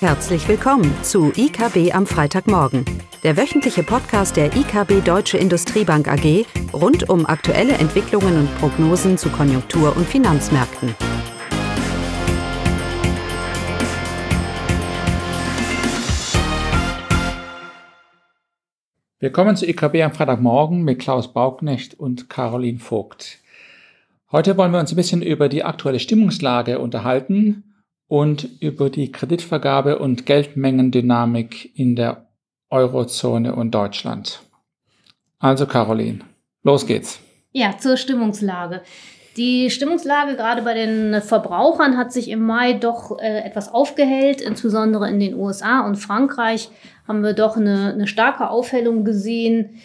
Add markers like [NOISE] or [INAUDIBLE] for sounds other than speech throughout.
Herzlich willkommen zu IKB am Freitagmorgen, der wöchentliche Podcast der IKB Deutsche Industriebank AG rund um aktuelle Entwicklungen und Prognosen zu Konjunktur- und Finanzmärkten. Willkommen zu IKB am Freitagmorgen mit Klaus Bauknecht und Caroline Vogt. Heute wollen wir uns ein bisschen über die aktuelle Stimmungslage unterhalten und über die Kreditvergabe und Geldmengendynamik in der Eurozone und Deutschland. Also Caroline, los geht's. Ja, zur Stimmungslage. Die Stimmungslage gerade bei den Verbrauchern hat sich im Mai doch äh, etwas aufgehellt. Insbesondere in den USA und Frankreich haben wir doch eine, eine starke Aufhellung gesehen.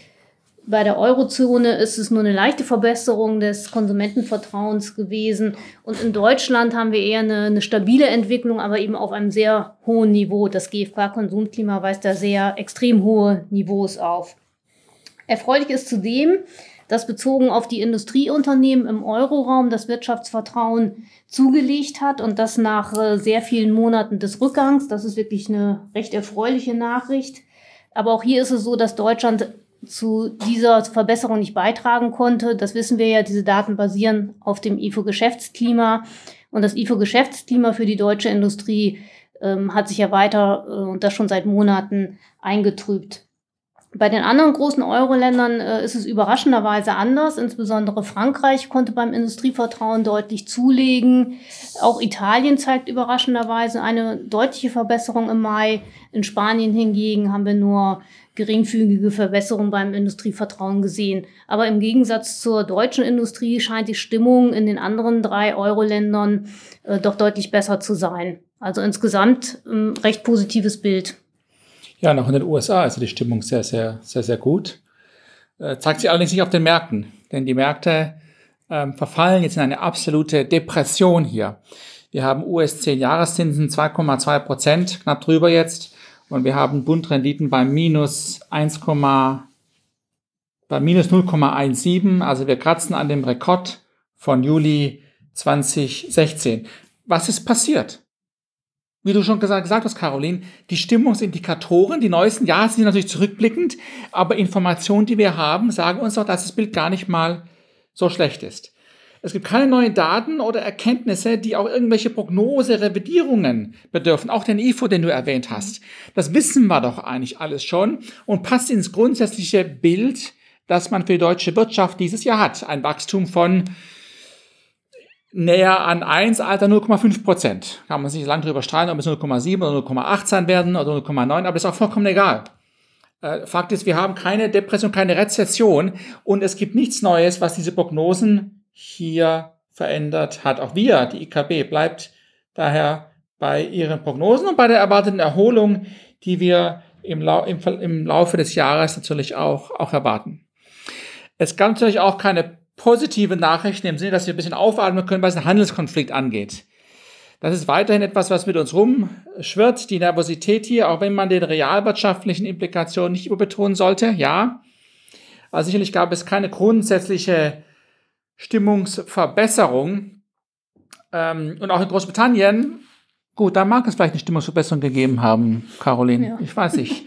Bei der Eurozone ist es nur eine leichte Verbesserung des Konsumentenvertrauens gewesen. Und in Deutschland haben wir eher eine, eine stabile Entwicklung, aber eben auf einem sehr hohen Niveau. Das GfK-Konsumklima weist da sehr extrem hohe Niveaus auf. Erfreulich ist zudem, dass bezogen auf die Industrieunternehmen im Euroraum das Wirtschaftsvertrauen zugelegt hat und das nach äh, sehr vielen Monaten des Rückgangs. Das ist wirklich eine recht erfreuliche Nachricht. Aber auch hier ist es so, dass Deutschland zu dieser Verbesserung nicht beitragen konnte. Das wissen wir ja, diese Daten basieren auf dem IFO-Geschäftsklima. Und das IFO-Geschäftsklima für die deutsche Industrie ähm, hat sich ja weiter äh, und das schon seit Monaten eingetrübt. Bei den anderen großen Euro-Ländern äh, ist es überraschenderweise anders. Insbesondere Frankreich konnte beim Industrievertrauen deutlich zulegen. Auch Italien zeigt überraschenderweise eine deutliche Verbesserung im Mai. In Spanien hingegen haben wir nur geringfügige Verbesserung beim Industrievertrauen gesehen. Aber im Gegensatz zur deutschen Industrie scheint die Stimmung in den anderen drei Euro-Ländern äh, doch deutlich besser zu sein. Also insgesamt ein recht positives Bild. Ja, noch in den USA ist die Stimmung sehr, sehr, sehr, sehr gut. Äh, zeigt sich allerdings nicht auf den Märkten, denn die Märkte ähm, verfallen jetzt in eine absolute Depression hier. Wir haben US 10 Jahreszinsen 2,2 Prozent, knapp drüber jetzt, und wir haben Bundrenditen bei minus 1, bei minus 0,17. Also wir kratzen an dem Rekord von Juli 2016. Was ist passiert? Wie du schon gesagt, gesagt hast, Caroline, die Stimmungsindikatoren, die neuesten, ja, sind natürlich zurückblickend, aber Informationen, die wir haben, sagen uns doch, dass das Bild gar nicht mal so schlecht ist. Es gibt keine neuen Daten oder Erkenntnisse, die auch irgendwelche Prognose, Revidierungen bedürfen. Auch den IFO, den du erwähnt hast. Das wissen wir doch eigentlich alles schon und passt ins grundsätzliche Bild, das man für die deutsche Wirtschaft dieses Jahr hat. Ein Wachstum von näher an 1, Alter 0,5 Prozent. Kann man sich lang drüber streiten, ob es 0,7 oder 0,8 sein werden oder 0,9, aber ist auch vollkommen egal. Äh, Fakt ist, wir haben keine Depression, keine Rezession und es gibt nichts Neues, was diese Prognosen hier verändert hat. Auch wir, die IKB, bleibt daher bei ihren Prognosen und bei der erwarteten Erholung, die wir im, Lau im, im Laufe des Jahres natürlich auch, auch erwarten. Es gab natürlich auch keine positive Nachrichten im Sinne, dass wir ein bisschen aufatmen können, was den Handelskonflikt angeht. Das ist weiterhin etwas, was mit uns rumschwirrt, die Nervosität hier, auch wenn man den realwirtschaftlichen Implikationen nicht überbetonen sollte, ja. Aber sicherlich gab es keine grundsätzliche Stimmungsverbesserung. Ähm, und auch in Großbritannien, gut, da mag es vielleicht eine Stimmungsverbesserung gegeben haben, Caroline. Ja. Ich weiß nicht.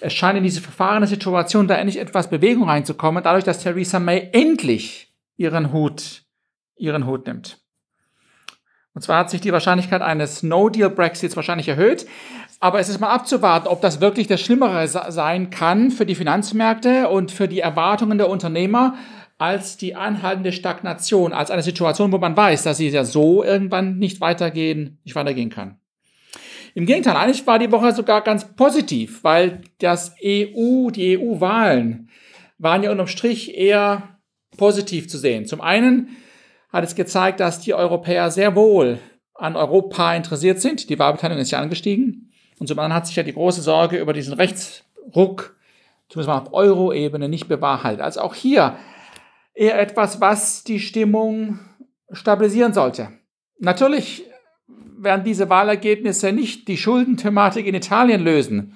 es scheint in diese verfahrene Situation da endlich etwas Bewegung reinzukommen, dadurch, dass Theresa May endlich ihren Hut, ihren Hut nimmt. Und zwar hat sich die Wahrscheinlichkeit eines No-Deal-Brexits wahrscheinlich erhöht. Aber es ist mal abzuwarten, ob das wirklich das Schlimmere sein kann für die Finanzmärkte und für die Erwartungen der Unternehmer als die anhaltende Stagnation, als eine Situation, wo man weiß, dass sie ja so irgendwann nicht weitergehen, nicht weitergehen kann. Im Gegenteil, eigentlich war die Woche sogar ganz positiv, weil das EU, die EU-Wahlen waren ja unterm Strich eher positiv zu sehen. Zum einen hat es gezeigt, dass die Europäer sehr wohl an Europa interessiert sind. Die Wahlbeteiligung ist ja angestiegen. Und zum anderen hat sich ja die große Sorge über diesen Rechtsruck, zumindest mal auf Euro-Ebene, nicht bewahrheitet. Also auch hier eher etwas, was die Stimmung stabilisieren sollte. Natürlich werden diese Wahlergebnisse nicht die Schuldenthematik in Italien lösen.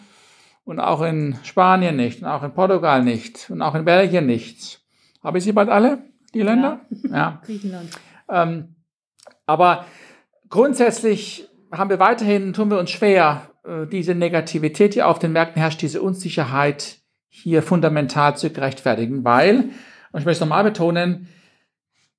Und auch in Spanien nicht, und auch in Portugal nicht, und auch in Belgien nicht. Habe ich sie bald alle, die Länder? Ja. ja. [LAUGHS] Griechenland. Ähm, aber grundsätzlich haben wir weiterhin, tun wir uns schwer, äh, diese Negativität, die auf den Märkten herrscht, diese Unsicherheit hier fundamental zu rechtfertigen, weil, und ich möchte es nochmal betonen,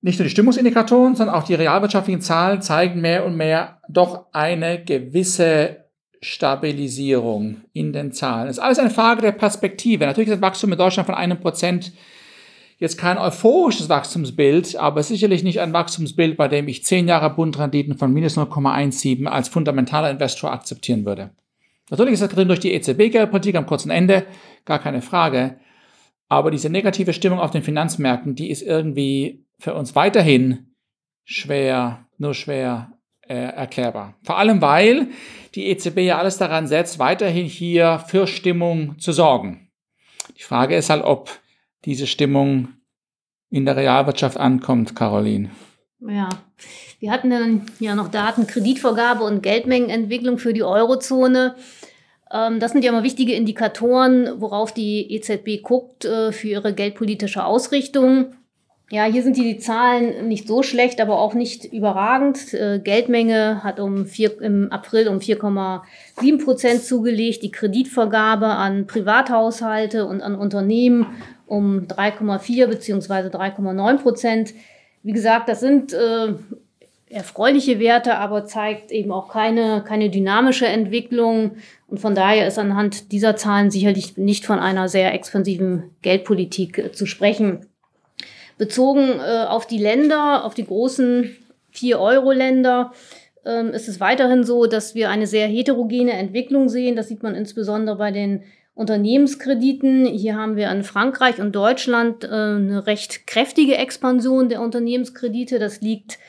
nicht nur die Stimmungsindikatoren, sondern auch die realwirtschaftlichen Zahlen zeigen mehr und mehr doch eine gewisse Stabilisierung in den Zahlen. Es ist alles eine Frage der Perspektive. Natürlich ist das Wachstum in Deutschland von einem Prozent jetzt kein euphorisches Wachstumsbild, aber sicherlich nicht ein Wachstumsbild, bei dem ich zehn Jahre Bundrenditen von minus 0,17 als fundamentaler Investor akzeptieren würde. Natürlich ist das drin durch die EZB-Geldpolitik am kurzen Ende, gar keine Frage. Aber diese negative Stimmung auf den Finanzmärkten, die ist irgendwie für uns weiterhin schwer, nur schwer äh, erklärbar. Vor allem, weil die EZB ja alles daran setzt, weiterhin hier für Stimmung zu sorgen. Die Frage ist halt, ob diese Stimmung in der Realwirtschaft ankommt, Caroline. Ja, wir hatten dann ja noch Daten, Kreditvorgabe und Geldmengenentwicklung für die Eurozone. Ähm, das sind ja immer wichtige Indikatoren, worauf die EZB guckt äh, für ihre geldpolitische Ausrichtung. Ja, hier sind die, die Zahlen nicht so schlecht, aber auch nicht überragend. Äh, Geldmenge hat um vier, im April um 4,7 Prozent zugelegt, die Kreditvergabe an Privathaushalte und an Unternehmen um 3,4 beziehungsweise 3,9 Prozent. Wie gesagt, das sind äh, erfreuliche Werte, aber zeigt eben auch keine, keine dynamische Entwicklung. Und von daher ist anhand dieser Zahlen sicherlich nicht von einer sehr expansiven Geldpolitik äh, zu sprechen. Bezogen äh, auf die Länder, auf die großen vier Euro-Länder, ähm, ist es weiterhin so, dass wir eine sehr heterogene Entwicklung sehen. Das sieht man insbesondere bei den Unternehmenskrediten. Hier haben wir in Frankreich und Deutschland äh, eine recht kräftige Expansion der Unternehmenskredite. Das liegt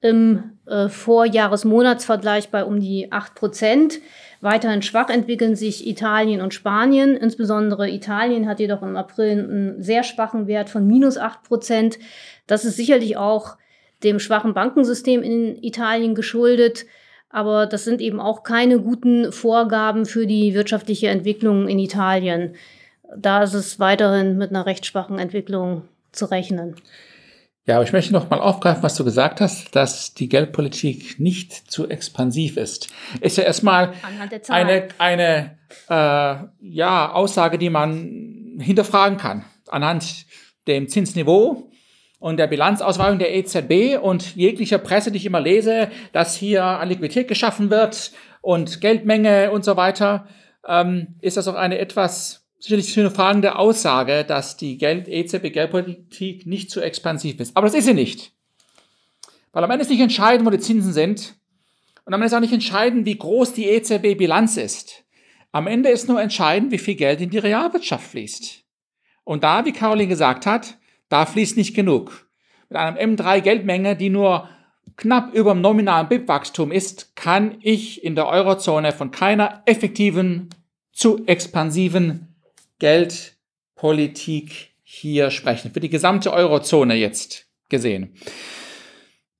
im äh, Vorjahresmonatsvergleich bei um die acht Prozent. Weiterhin schwach entwickeln sich Italien und Spanien. Insbesondere Italien hat jedoch im April einen sehr schwachen Wert von minus acht Prozent. Das ist sicherlich auch dem schwachen Bankensystem in Italien geschuldet. Aber das sind eben auch keine guten Vorgaben für die wirtschaftliche Entwicklung in Italien. Da ist es weiterhin mit einer recht schwachen Entwicklung zu rechnen. Ja, aber ich möchte noch mal aufgreifen, was du gesagt hast, dass die Geldpolitik nicht zu expansiv ist. Ist ja erstmal eine, eine äh, ja, Aussage, die man hinterfragen kann. Anhand dem Zinsniveau und der Bilanzausweitung der EZB und jeglicher Presse, die ich immer lese, dass hier an Liquidität geschaffen wird und Geldmenge und so weiter, ähm, ist das auch eine etwas sicherlich fragende Aussage, dass die Geld EZB-Geldpolitik nicht zu expansiv ist. Aber das ist sie nicht. Weil am Ende ist nicht entscheidend, wo die Zinsen sind. Und am Ende ist auch nicht entscheidend, wie groß die EZB-Bilanz ist. Am Ende ist nur entscheidend, wie viel Geld in die Realwirtschaft fließt. Und da, wie Caroline gesagt hat, da fließt nicht genug. Mit einem M3-Geldmenge, die nur knapp über dem nominalen BIP-Wachstum ist, kann ich in der Eurozone von keiner effektiven zu expansiven Geldpolitik hier sprechen, für die gesamte Eurozone jetzt gesehen.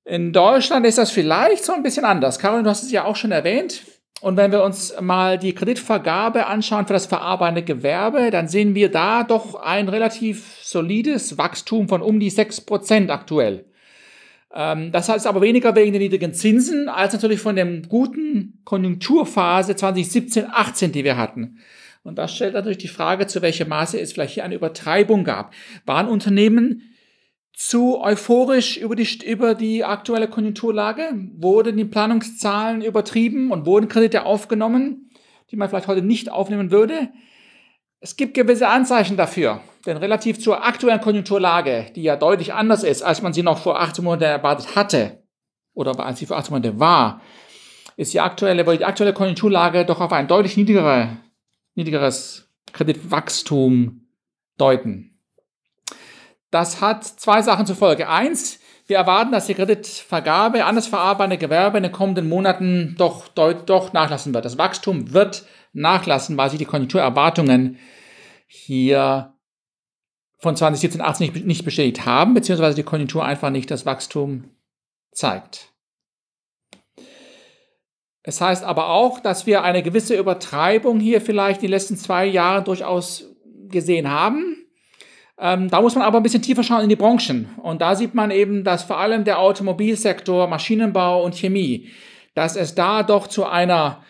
In Deutschland ist das vielleicht so ein bisschen anders. Caroline, du hast es ja auch schon erwähnt. Und wenn wir uns mal die Kreditvergabe anschauen für das verarbeitende Gewerbe, dann sehen wir da doch ein relativ solides Wachstum von um die 6% aktuell. Ähm, das heißt aber weniger wegen der niedrigen Zinsen als natürlich von der guten Konjunkturphase 2017, 18, die wir hatten. Und das stellt natürlich die Frage, zu welchem Maße es vielleicht hier eine Übertreibung gab. Waren Unternehmen zu euphorisch über die, über die aktuelle Konjunkturlage? Wurden die Planungszahlen übertrieben und wurden Kredite aufgenommen, die man vielleicht heute nicht aufnehmen würde? Es gibt gewisse Anzeichen dafür, denn relativ zur aktuellen Konjunkturlage, die ja deutlich anders ist, als man sie noch vor 18 Monaten erwartet hatte, oder als sie vor 18 Monaten war, ist die aktuelle, die aktuelle Konjunkturlage doch auf ein deutlich niedrigere niedrigeres Kreditwachstum deuten. Das hat zwei Sachen zur Folge. Eins, wir erwarten, dass die Kreditvergabe an das verarbeitende Gewerbe in den kommenden Monaten doch, doch, doch nachlassen wird. Das Wachstum wird nachlassen, weil sich die Konjunkturerwartungen hier von 2017, 18 nicht, nicht bestätigt haben, beziehungsweise die Konjunktur einfach nicht das Wachstum zeigt. Es heißt aber auch, dass wir eine gewisse Übertreibung hier vielleicht die letzten zwei Jahre durchaus gesehen haben. Ähm, da muss man aber ein bisschen tiefer schauen in die Branchen. Und da sieht man eben, dass vor allem der Automobilsektor, Maschinenbau und Chemie, dass es da doch zu einer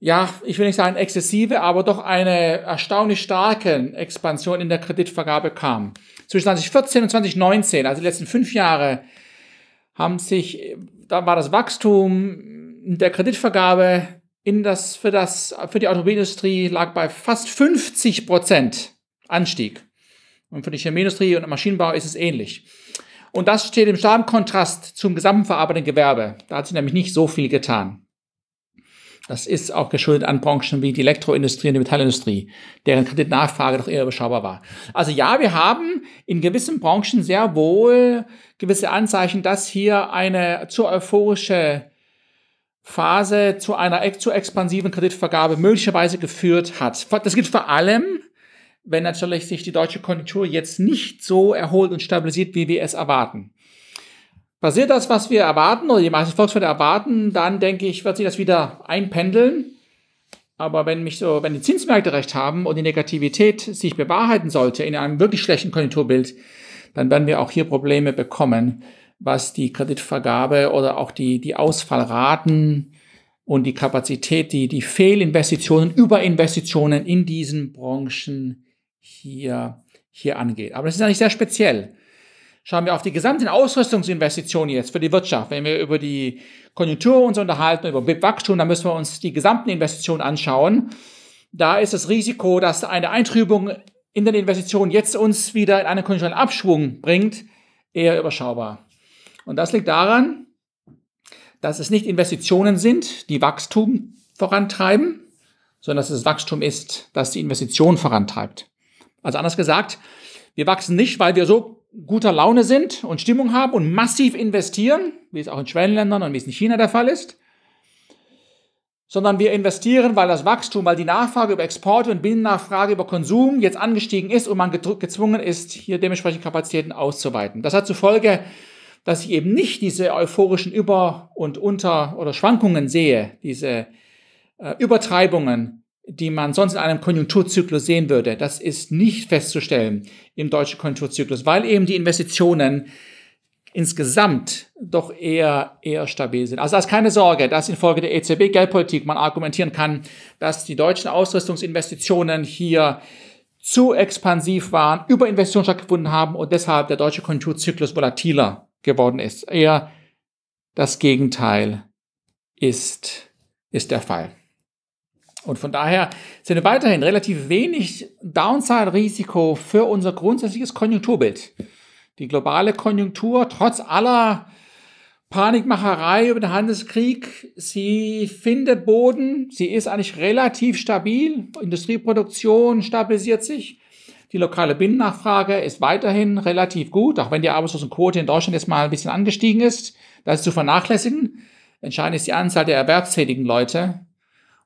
ja, ich will nicht sagen exzessive, aber doch eine erstaunlich starke Expansion in der Kreditvergabe kam. Zwischen 2014 und 2019, also die letzten fünf Jahre, haben sich, da war das Wachstum der Kreditvergabe in das, für, das, für die Automobilindustrie lag bei fast 50 Prozent Anstieg. Und für die Chemieindustrie und Maschinenbau ist es ähnlich. Und das steht im starken Kontrast zum gesamten verarbeitenden Gewerbe. Da hat sich nämlich nicht so viel getan. Das ist auch geschuldet an Branchen wie die Elektroindustrie und die Metallindustrie, deren Kreditnachfrage doch eher überschaubar war. Also ja, wir haben in gewissen Branchen sehr wohl gewisse Anzeichen, dass hier eine zu euphorische Phase zu einer zu expansiven Kreditvergabe möglicherweise geführt hat. Das gilt vor allem, wenn natürlich sich die deutsche Konjunktur jetzt nicht so erholt und stabilisiert, wie wir es erwarten. Passiert das, was wir erwarten oder die meisten Volkswirte erwarten, dann denke ich, wird sich das wieder einpendeln. Aber wenn mich so, wenn die Zinsmärkte recht haben und die Negativität sich bewahrheiten sollte in einem wirklich schlechten Konjunkturbild, dann werden wir auch hier Probleme bekommen, was die Kreditvergabe oder auch die, die Ausfallraten und die Kapazität, die, die Fehlinvestitionen, Überinvestitionen in diesen Branchen hier, hier angeht. Aber das ist nicht sehr speziell. Schauen wir auf die gesamten Ausrüstungsinvestitionen jetzt für die Wirtschaft. Wenn wir über die Konjunktur uns unterhalten, über Wachstum, dann müssen wir uns die gesamten Investitionen anschauen. Da ist das Risiko, dass eine Eintrübung in den Investitionen jetzt uns wieder in einen konjunkturellen Abschwung bringt, eher überschaubar. Und das liegt daran, dass es nicht Investitionen sind, die Wachstum vorantreiben, sondern dass es Wachstum ist, das die Investition vorantreibt. Also anders gesagt, wir wachsen nicht, weil wir so guter Laune sind und Stimmung haben und massiv investieren, wie es auch in Schwellenländern und wie es in China der Fall ist, sondern wir investieren, weil das Wachstum, weil die Nachfrage über Exporte und Binnennachfrage über Konsum jetzt angestiegen ist und man gezwungen ist, hier dementsprechend Kapazitäten auszuweiten. Das hat zur Folge, dass ich eben nicht diese euphorischen Über- und Unter- oder Schwankungen sehe, diese äh, Übertreibungen, die man sonst in einem Konjunkturzyklus sehen würde. Das ist nicht festzustellen im deutschen Konjunkturzyklus, weil eben die Investitionen insgesamt doch eher, eher stabil sind. Also da ist keine Sorge, dass infolge der EZB-Geldpolitik man argumentieren kann, dass die deutschen Ausrüstungsinvestitionen hier zu expansiv waren, Überinvestitionen stattgefunden haben und deshalb der deutsche Konjunkturzyklus volatiler geworden ist. Eher das Gegenteil ist, ist der Fall. Und von daher sind wir weiterhin relativ wenig Downside-Risiko für unser grundsätzliches Konjunkturbild. Die globale Konjunktur, trotz aller Panikmacherei über den Handelskrieg, sie findet Boden, sie ist eigentlich relativ stabil, Industrieproduktion stabilisiert sich, die lokale Binnennachfrage ist weiterhin relativ gut, auch wenn die Arbeitslosenquote in Deutschland jetzt mal ein bisschen angestiegen ist, das ist zu vernachlässigen. Entscheidend ist die Anzahl der erwerbstätigen Leute,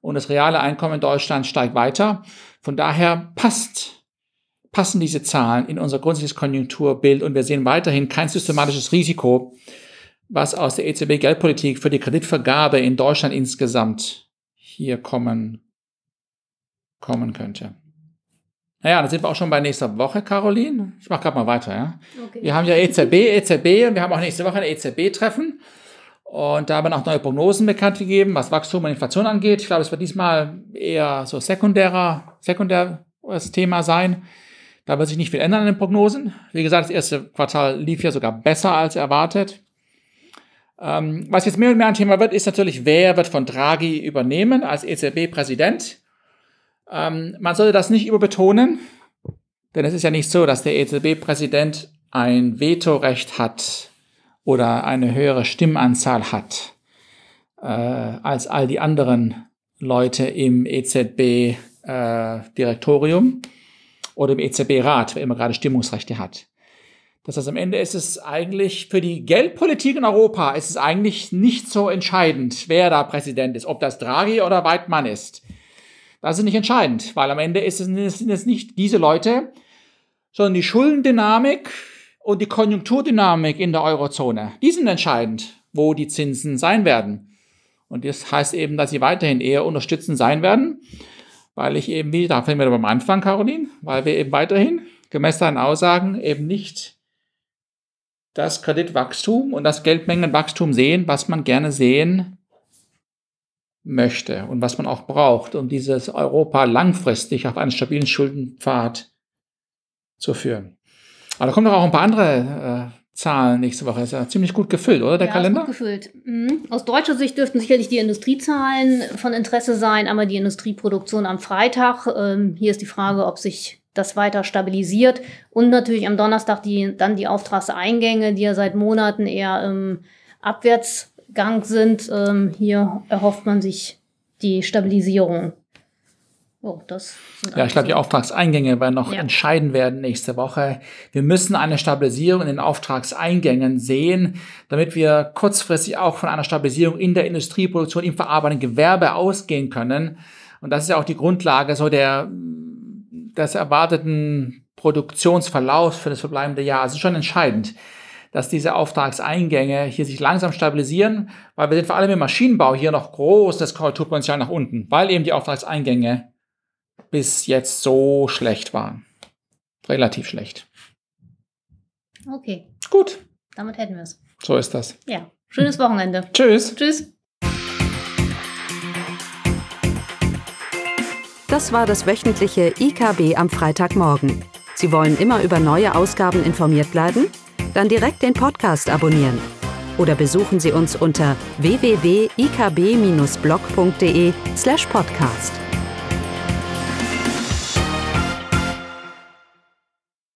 und das reale Einkommen in Deutschland steigt weiter. Von daher passt, passen diese Zahlen in unser grundsätzliches Konjunkturbild und wir sehen weiterhin kein systematisches Risiko, was aus der EZB-Geldpolitik für die Kreditvergabe in Deutschland insgesamt hier kommen, kommen könnte. Naja, dann sind wir auch schon bei nächster Woche, Caroline. Ich mache gerade mal weiter. Ja? Okay. Wir haben ja EZB, EZB und wir haben auch nächste Woche ein EZB-Treffen. Und da haben wir auch neue Prognosen bekannt gegeben, was Wachstum und Inflation angeht. Ich glaube, es wird diesmal eher so sekundärer, sekundäres Thema sein. Da wird sich nicht viel ändern an den Prognosen. Wie gesagt, das erste Quartal lief ja sogar besser als erwartet. Ähm, was jetzt mehr und mehr ein Thema wird, ist natürlich, wer wird von Draghi übernehmen als EZB-Präsident. Ähm, man sollte das nicht überbetonen, denn es ist ja nicht so, dass der EZB-Präsident ein Vetorecht hat oder eine höhere Stimmanzahl hat äh, als all die anderen Leute im EZB-Direktorium äh, oder im EZB-Rat, wer immer gerade Stimmungsrechte hat. Das heißt, am Ende ist es eigentlich für die Geldpolitik in Europa ist es eigentlich nicht so entscheidend, wer da Präsident ist, ob das Draghi oder Weidmann ist. Das ist nicht entscheidend, weil am Ende ist es, sind es nicht diese Leute, sondern die Schuldendynamik und die Konjunkturdynamik in der Eurozone. Die sind entscheidend, wo die Zinsen sein werden. Und das heißt eben, dass sie weiterhin eher unterstützend sein werden, weil ich eben, wie, da fällt mir beim Anfang, Caroline, weil wir eben weiterhin, gemäß deinen Aussagen, eben nicht das Kreditwachstum und das Geldmengenwachstum sehen, was man gerne sehen möchte und was man auch braucht, um dieses Europa langfristig auf einen stabilen Schuldenpfad zu führen. Aber da kommen doch auch ein paar andere äh, Zahlen nächste Woche. Ist ja ziemlich gut gefüllt, oder der ja, Kalender? Ist gut gefüllt. Mhm. Aus deutscher Sicht dürften sicherlich die Industriezahlen von Interesse sein, aber die Industrieproduktion am Freitag. Ähm, hier ist die Frage, ob sich das weiter stabilisiert. Und natürlich am Donnerstag die, dann die Auftragseingänge, die ja seit Monaten eher im Abwärtsgang sind. Ähm, hier erhofft man sich die Stabilisierung. Oh, das ja, ich glaube, die Auftragseingänge werden noch ja. entscheiden werden nächste Woche. Wir müssen eine Stabilisierung in den Auftragseingängen sehen, damit wir kurzfristig auch von einer Stabilisierung in der Industrieproduktion im verarbeitenden Gewerbe ausgehen können. Und das ist ja auch die Grundlage so der des erwarteten Produktionsverlaufs für das verbleibende Jahr. Es ist schon entscheidend, dass diese Auftragseingänge hier sich langsam stabilisieren, weil wir sind vor allem im Maschinenbau hier noch großes Korrekturpotenzial nach unten, weil eben die Auftragseingänge bis jetzt so schlecht waren. Relativ schlecht. Okay. Gut. Damit hätten wir es. So ist das. Ja. Schönes Wochenende. Tschüss. Tschüss. Das war das wöchentliche IKB am Freitagmorgen. Sie wollen immer über neue Ausgaben informiert bleiben? Dann direkt den Podcast abonnieren. Oder besuchen Sie uns unter www.ikb-blog.de slash podcast.